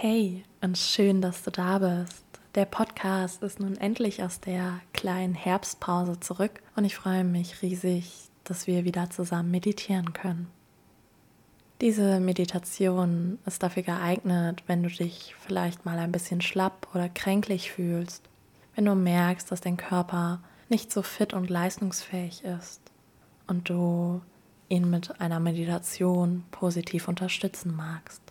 Hey und schön, dass du da bist. Der Podcast ist nun endlich aus der kleinen Herbstpause zurück und ich freue mich riesig, dass wir wieder zusammen meditieren können. Diese Meditation ist dafür geeignet, wenn du dich vielleicht mal ein bisschen schlapp oder kränklich fühlst, wenn du merkst, dass dein Körper nicht so fit und leistungsfähig ist und du ihn mit einer Meditation positiv unterstützen magst.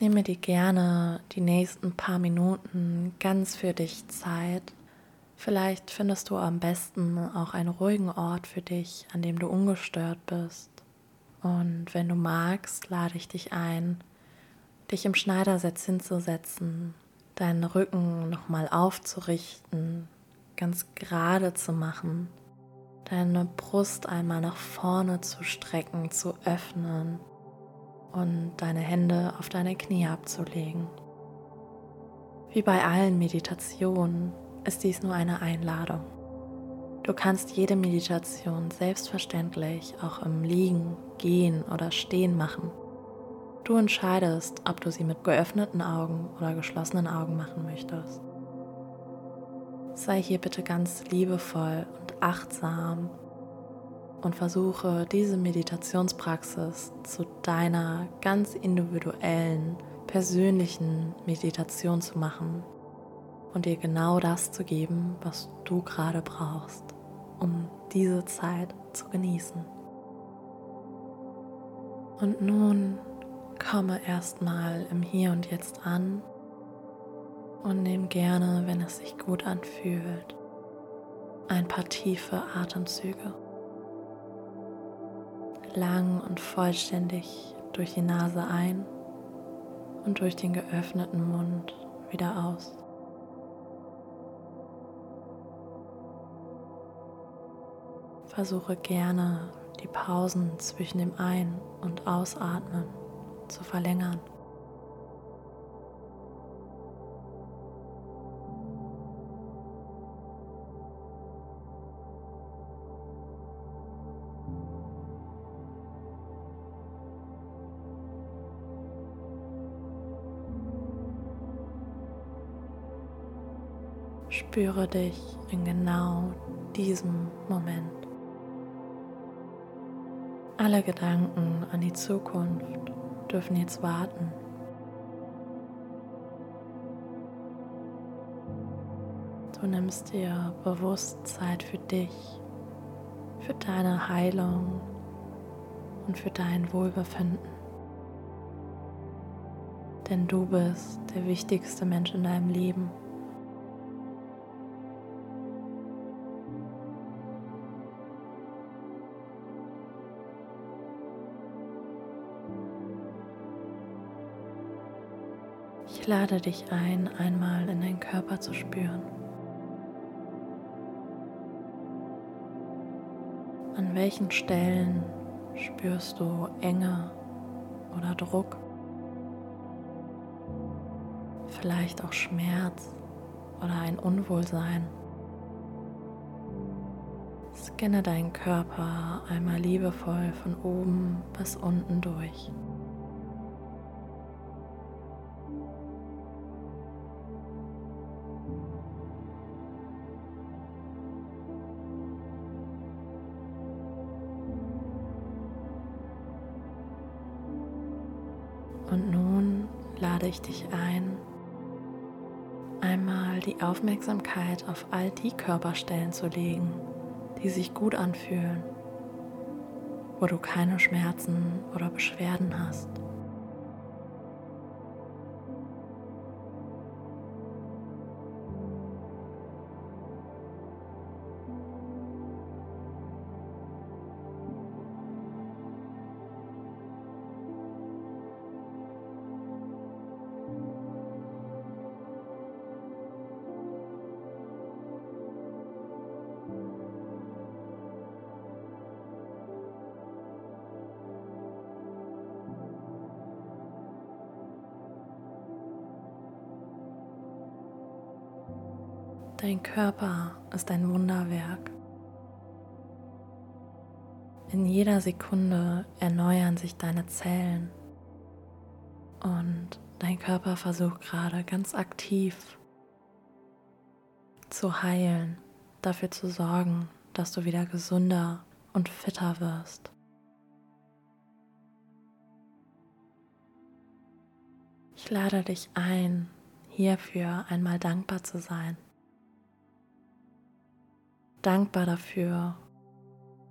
Nehme dir gerne die nächsten paar Minuten ganz für dich Zeit. Vielleicht findest du am besten auch einen ruhigen Ort für dich, an dem du ungestört bist. Und wenn du magst, lade ich dich ein, dich im Schneidersitz hinzusetzen, deinen Rücken nochmal aufzurichten, ganz gerade zu machen, deine Brust einmal nach vorne zu strecken, zu öffnen und deine Hände auf deine Knie abzulegen. Wie bei allen Meditationen ist dies nur eine Einladung. Du kannst jede Meditation selbstverständlich auch im Liegen, Gehen oder Stehen machen. Du entscheidest, ob du sie mit geöffneten Augen oder geschlossenen Augen machen möchtest. Sei hier bitte ganz liebevoll und achtsam und versuche diese Meditationspraxis zu deiner ganz individuellen, persönlichen Meditation zu machen und dir genau das zu geben, was du gerade brauchst, um diese Zeit zu genießen. Und nun komme erstmal im Hier und Jetzt an und nimm gerne, wenn es sich gut anfühlt, ein paar tiefe Atemzüge lang und vollständig durch die Nase ein und durch den geöffneten Mund wieder aus. Versuche gerne die Pausen zwischen dem Ein- und Ausatmen zu verlängern. Spüre dich in genau diesem Moment. Alle Gedanken an die Zukunft dürfen jetzt warten. Du nimmst dir bewusst Zeit für dich, für deine Heilung und für dein Wohlbefinden. Denn du bist der wichtigste Mensch in deinem Leben. Lade dich ein, einmal in deinen Körper zu spüren. An welchen Stellen spürst du Enge oder Druck? Vielleicht auch Schmerz oder ein Unwohlsein. Scanne deinen Körper einmal liebevoll von oben bis unten durch. Und nun lade ich dich ein, einmal die Aufmerksamkeit auf all die Körperstellen zu legen, die sich gut anfühlen, wo du keine Schmerzen oder Beschwerden hast. Dein Körper ist ein Wunderwerk. In jeder Sekunde erneuern sich deine Zellen und dein Körper versucht gerade ganz aktiv zu heilen, dafür zu sorgen, dass du wieder gesünder und fitter wirst. Ich lade dich ein, hierfür einmal dankbar zu sein. Dankbar dafür,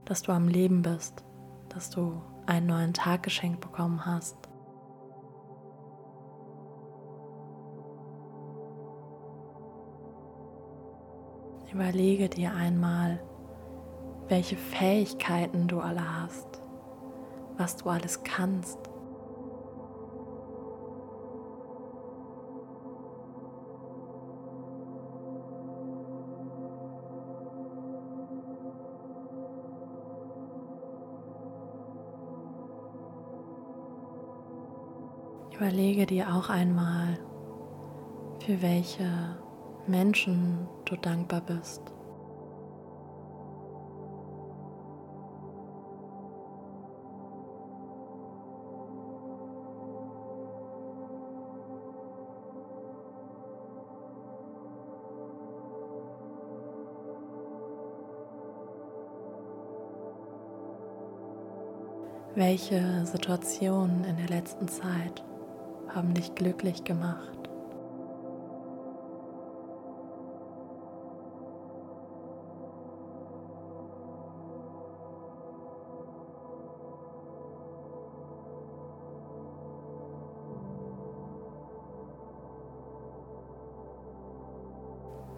dass du am Leben bist, dass du einen neuen Tag geschenkt bekommen hast. Überlege dir einmal, welche Fähigkeiten du alle hast, was du alles kannst. Überlege dir auch einmal, für welche Menschen du dankbar bist. Welche Situationen in der letzten Zeit haben dich glücklich gemacht.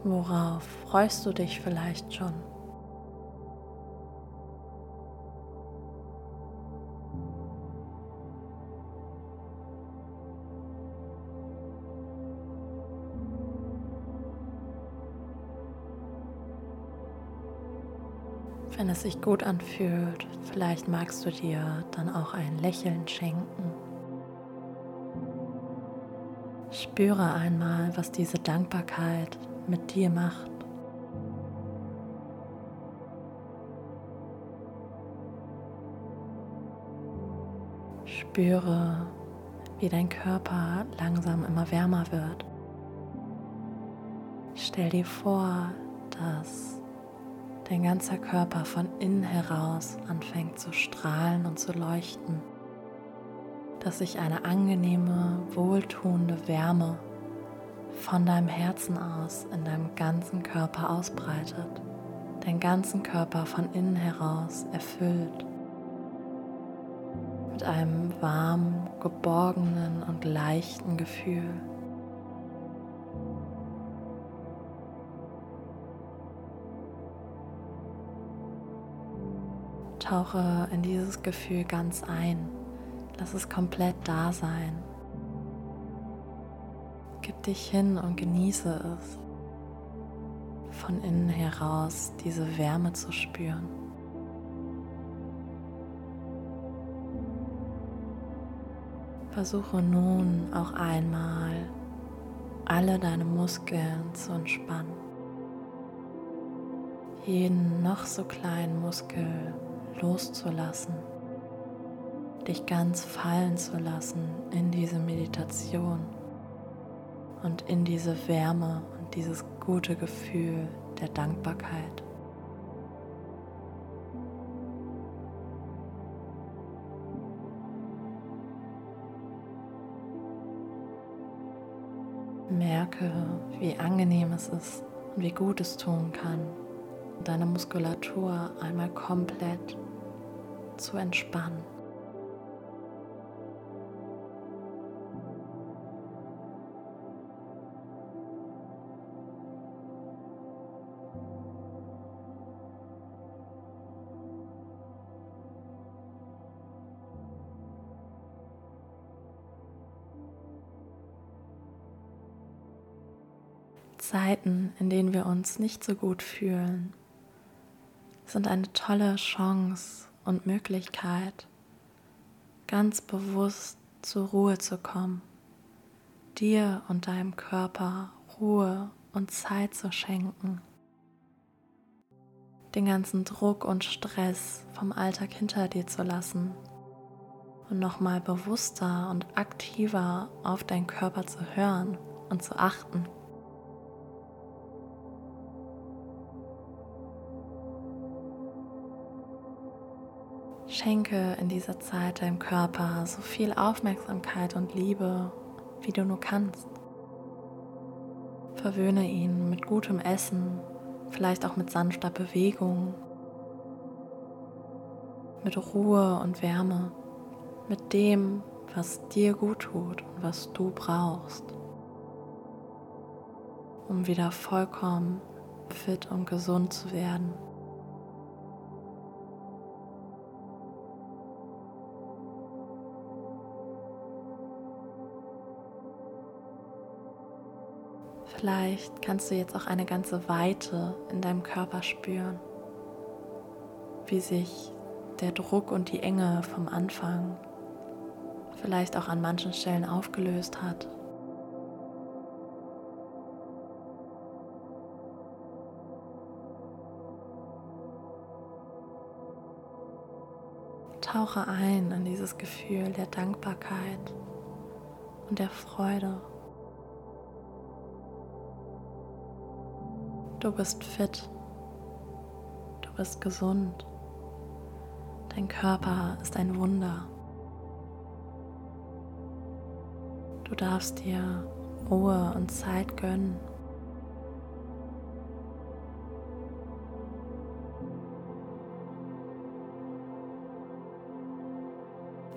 Worauf freust du dich vielleicht schon? Wenn es sich gut anfühlt, vielleicht magst du dir dann auch ein Lächeln schenken. Spüre einmal, was diese Dankbarkeit mit dir macht. Spüre, wie dein Körper langsam immer wärmer wird. Stell dir vor, dass dein ganzer Körper von innen heraus anfängt zu strahlen und zu leuchten, dass sich eine angenehme, wohltuende Wärme von deinem Herzen aus in deinem ganzen Körper ausbreitet, deinen ganzen Körper von innen heraus erfüllt mit einem warmen, geborgenen und leichten Gefühl. Tauche in dieses Gefühl ganz ein. Lass es komplett da sein. Gib dich hin und genieße es, von innen heraus diese Wärme zu spüren. Versuche nun auch einmal alle deine Muskeln zu entspannen. Jeden noch so kleinen Muskel loszulassen, dich ganz fallen zu lassen in diese Meditation und in diese Wärme und dieses gute Gefühl der Dankbarkeit. Merke, wie angenehm es ist und wie gut es tun kann, deine Muskulatur einmal komplett zu entspannen. Zeiten, in denen wir uns nicht so gut fühlen, sind eine tolle Chance und Möglichkeit, ganz bewusst zur Ruhe zu kommen, dir und deinem Körper Ruhe und Zeit zu schenken, den ganzen Druck und Stress vom Alltag hinter dir zu lassen und nochmal bewusster und aktiver auf deinen Körper zu hören und zu achten. Schenke in dieser Zeit deinem Körper so viel Aufmerksamkeit und Liebe, wie du nur kannst. Verwöhne ihn mit gutem Essen, vielleicht auch mit sanfter Bewegung, mit Ruhe und Wärme, mit dem, was dir gut tut und was du brauchst, um wieder vollkommen fit und gesund zu werden. Vielleicht kannst du jetzt auch eine ganze Weite in deinem Körper spüren, wie sich der Druck und die Enge vom Anfang vielleicht auch an manchen Stellen aufgelöst hat. Tauche ein in dieses Gefühl der Dankbarkeit und der Freude. Du bist fit. Du bist gesund. Dein Körper ist ein Wunder. Du darfst dir Ruhe und Zeit gönnen.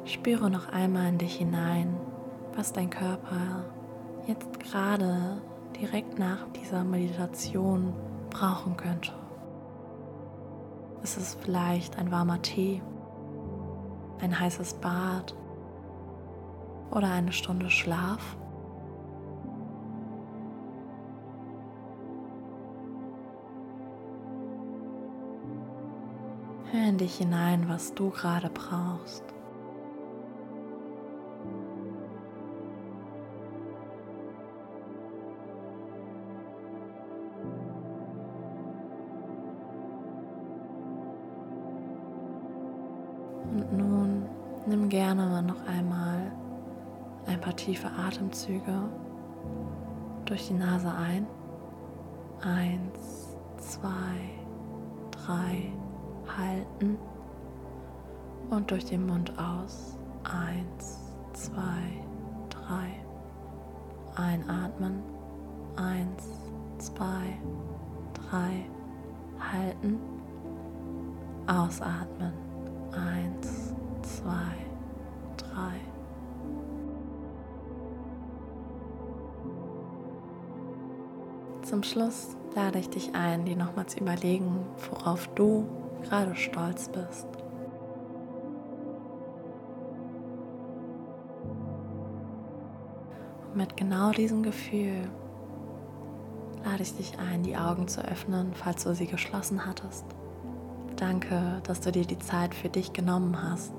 Spüre noch einmal in dich hinein, was dein Körper jetzt gerade direkt nach dieser Meditation brauchen könnte. Ist es vielleicht ein warmer Tee, ein heißes Bad oder eine Stunde Schlaf? Hör in dich hinein, was du gerade brauchst. Nimm gerne noch einmal ein paar tiefe Atemzüge durch die Nase ein. Eins, zwei, drei, halten. Und durch den Mund aus. Eins, zwei, drei. Einatmen. Eins, zwei, drei. Halten. Ausatmen. Eins, zwei, Zum Schluss lade ich dich ein, dir nochmal zu überlegen, worauf du gerade stolz bist. Und mit genau diesem Gefühl lade ich dich ein, die Augen zu öffnen, falls du sie geschlossen hattest. Danke, dass du dir die Zeit für dich genommen hast